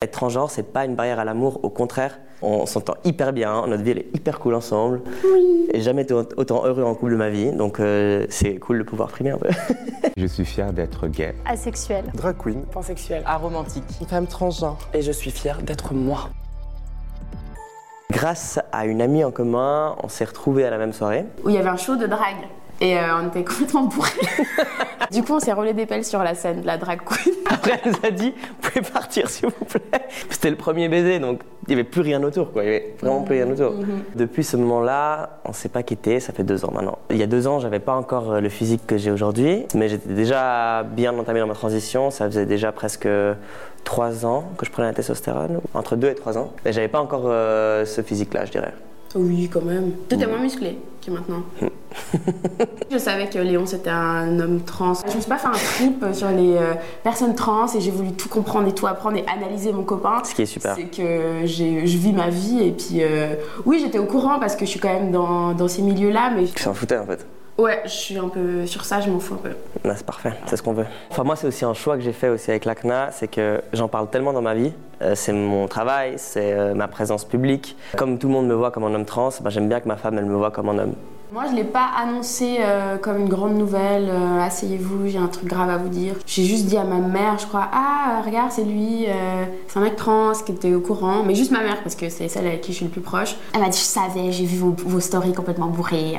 Être transgenre, c'est pas une barrière à l'amour, au contraire, on s'entend hyper bien, notre vie elle est hyper cool ensemble. Oui. Et jamais été autant heureux en couple de ma vie, donc euh, c'est cool de pouvoir primer un peu. Je suis fier d'être gay. Asexuel. Drag queen. Pansexuel. Aromantique. Femme transgenre. Et je suis fier d'être moi. Grâce à une amie en commun, on s'est retrouvés à la même soirée. Où il y avait un show de drague. Et euh, on était complètement bourrés. du coup, on s'est roulé des pelles sur la scène de la drag queen. Après, elle nous a dit Vous pouvez partir, s'il vous plaît. C'était le premier baiser, donc il n'y avait plus rien autour, quoi. Il n'y avait vraiment plus rien autour. Depuis ce moment-là, on ne s'est pas quitté, ça fait deux ans maintenant. Il y a deux ans, j'avais pas encore euh, le physique que j'ai aujourd'hui, mais j'étais déjà bien entamé dans ma transition. Ça faisait déjà presque trois ans que je prenais la testostérone, entre deux et trois ans. Mais j'avais pas encore euh, ce physique-là, je dirais. Oui, quand même. Tout est moins musclé que maintenant. je savais que Léon c'était un homme trans. Je me suis pas fait un trip sur les euh, personnes trans et j'ai voulu tout comprendre et tout apprendre et analyser mon copain. Ce qui est super. C'est que je vis ma vie et puis euh, oui j'étais au courant parce que je suis quand même dans, dans ces milieux-là mais Tu s'en foutais en fait. ouais je suis un peu sur ça je m'en fous un peu. Là, c'est parfait, c'est ce qu'on veut. Enfin, moi, c'est aussi un choix que j'ai fait aussi avec l'ACNA, c'est que j'en parle tellement dans ma vie. Euh, c'est mon travail, c'est euh, ma présence publique. Comme tout le monde me voit comme un homme trans, ben, j'aime bien que ma femme, elle me voit comme un homme. Moi, je l'ai pas annoncé euh, comme une grande nouvelle. euh, Asseyez-vous, j'ai un truc grave à vous dire. J'ai juste dit à ma mère, je crois, ah, regarde, c'est lui, euh, c'est un mec trans qui était au courant. Mais juste ma mère, parce que c'est celle avec qui je suis le plus proche. Elle m'a dit, je savais, j'ai vu vos, vos stories complètement bourrées.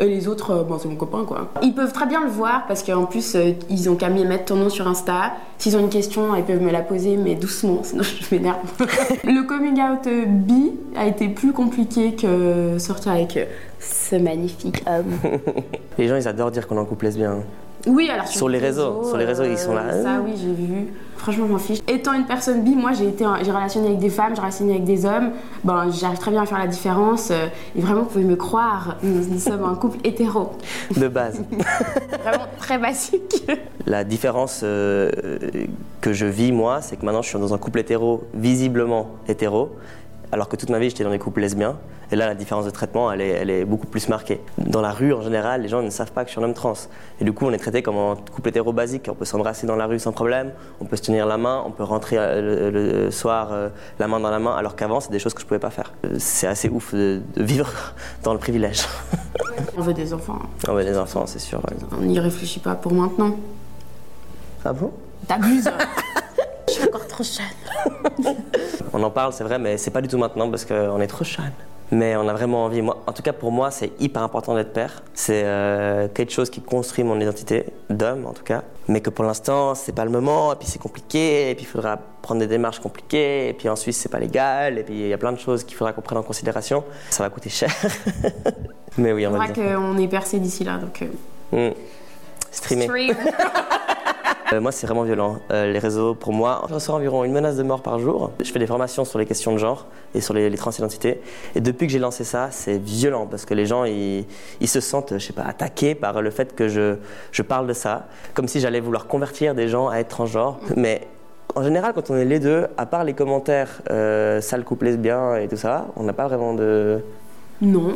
Et les autres, euh, bon, c'est mon copain, quoi. Ils peuvent très bien le voir, parce qu'en plus, euh, ils ont qu'à me mettre ton nom sur Insta. S'ils ont une question, ils peuvent me la poser, mais doucement, sinon je m'énerve. le coming out euh, bi a été plus compliqué que sortir avec ce magnifique homme. Les gens, ils adorent dire qu'on est en couple lesbien. Oui, alors Sur les réseaux, sur les réseaux, ils sont là. euh, Ça, oui, j'ai vu. Franchement, je m'en fiche. Étant une personne bi, moi, j'ai été, j'ai relationné avec des femmes, j'ai relationné avec des hommes. Ben, j'arrive très bien à faire la différence. euh, Et vraiment, vous pouvez me croire, nous, nous sommes un couple hétéro. De base. Vraiment très basique. La différence euh, que je vis, moi, c'est que maintenant, je suis dans un couple hétéro, visiblement hétéro, alors que toute ma vie, j'étais dans des couples lesbiens. Et là, la différence de traitement, elle est, elle est beaucoup plus marquée. Dans la rue, en général, les gens ne savent pas que je suis un homme trans. Et du coup, on est traité comme un couple hétéro basique. On peut s'embrasser dans la rue sans problème, on peut se tenir la main, on peut rentrer euh, le, le soir euh, la main dans la main, alors qu'avant, c'est des choses que je pouvais pas faire. Euh, C'est assez ouf de, de vivre dans le privilège. On veut des enfants. Ah ouais, les enfants, c'est sûr. ouais. On n'y réfléchit pas pour maintenant. Ah bon? T'abuses. Je suis encore trop jeune. On en parle, c'est vrai, mais c'est pas du tout maintenant parce qu'on est trop jeune. Mais on a vraiment envie. Moi, en tout cas, pour moi, c'est hyper important d'être père. C'est euh, quelque chose qui construit mon identité d'homme, en tout cas. Mais que pour l'instant, c'est pas le moment. Et puis c'est compliqué. Et puis il faudra prendre des démarches compliquées. Et puis en Suisse, c'est pas légal. Et puis il y a plein de choses qu'il faudra qu'on prenne en considération. Ça va coûter cher. mais oui, on va qu'on ait percé d'ici là. Donc, euh, Hmm. Streamer. stream. Euh, moi, c'est vraiment violent. Euh, les réseaux, pour moi, je reçois environ une menace de mort par jour. Je fais des formations sur les questions de genre et sur les, transidentités. Et depuis que j'ai lancé ça, c'est violent parce que les gens, ils, se sentent, je sais pas, attaqués par le fait que je, je parle de ça. Comme si j'allais vouloir convertir des gens à être transgenres. Mais en général, quand on est les deux, à part les commentaires, euh, couple lesbien et tout ça, on n'a pas vraiment de. Non.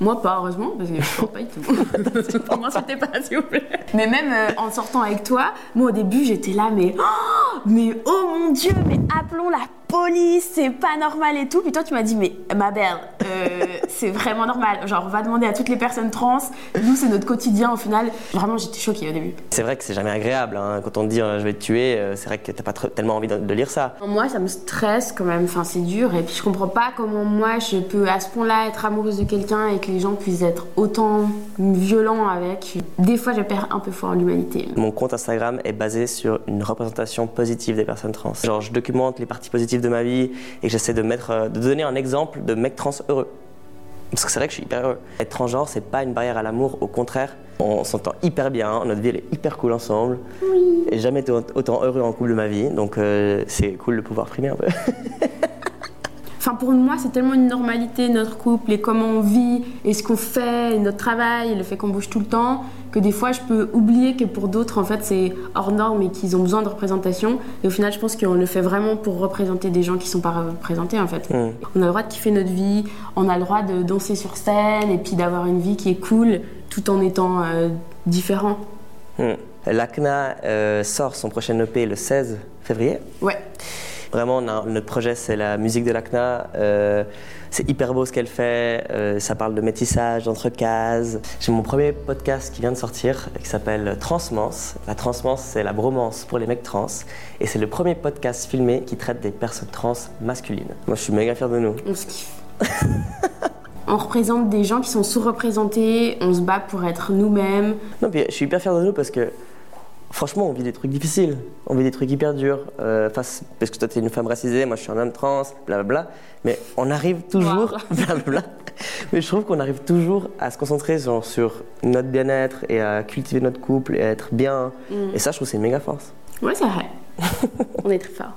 Moi pas, heureusement, parce que je porte pas du tout. Pour m'insultez pas, s'il vous plaît. Mais même euh, en sortant avec toi, moi au début j'étais là, mais oh, mais oh mon dieu, mais appelons la police, c'est pas normal et tout. Puis toi tu m'as dit, mais ma belle, c'est vraiment normal. Genre, on va demander à toutes les personnes trans, nous c'est notre quotidien au final. Vraiment, j'étais choquée au début. C'est vrai que c'est jamais agréable. hein. Quand on te dit euh, je vais te tuer, euh, c'est vrai que t'as pas tellement envie de, lire ça. Moi, ça me stresse quand même, enfin, c'est dur. Et puis, je comprends pas comment moi, je peux à ce point-là être amoureuse de quelqu'un et que les gens puissent être autant violents avec. Des fois, je perds un peu foi en l'humanité. Mon compte Instagram est basé sur une représentation positive des personnes trans. Genre, je documente les parties positives de ma vie et j'essaie de mettre, euh, de donner un exemple de mec trans heureux. Parce que c'est vrai que je suis hyper heureux. Être transgenre, c'est pas une barrière à l'amour, au contraire, on s'entend hyper bien, notre vie elle est hyper cool ensemble. Et jamais été autant heureux en couple de ma vie, donc euh, c'est cool de pouvoir primer un peu. Pour moi, c'est tellement une normalité, notre couple, et comment on vit, et ce qu'on fait, et notre travail, et le fait qu'on bouge tout le temps, que des fois, je peux oublier que pour d'autres, en fait, c'est hors norme et qu'ils ont besoin de représentation. Et au final, je pense qu'on le fait vraiment pour représenter des gens qui sont pas représentés, en fait. On a le droit de kiffer notre vie, on a le droit de danser sur scène, et puis d'avoir une vie qui est cool, tout en étant euh, différent. L'ACNA euh, sort son prochain EP le 16 février. Ouais. Vraiment, on a- notre projet, c'est la musique de l'ACNA. Euh, c'est hyper beau ce qu'elle fait. Euh, ça parle de métissage, d'entrecases. J'ai mon premier podcast qui vient de sortir, qui s'appelle Transmance. La transmance, c'est la bromance pour les mecs trans. Et c'est le premier podcast filmé qui traite des personnes trans masculines. Moi, je suis méga fier de nous. On se kiffe. on représente des gens qui sont sous-représentés, on se bat pour être nous-mêmes. Non, puis je suis hyper fier de nous parce que franchement, on vit des trucs difficiles. On vit des trucs hyper durs. euh, face, parce que toi, tu es une femme racisée, moi, je suis un homme trans, blablabla. Mais on arrive toujours. Blablabla. Mais je trouve qu'on arrive toujours à se concentrer sur, sur notre bien-être et à cultiver notre couple et à être bien. Et ça, je trouve que c'est une méga force. Ouais, c'est vrai. on est très fort.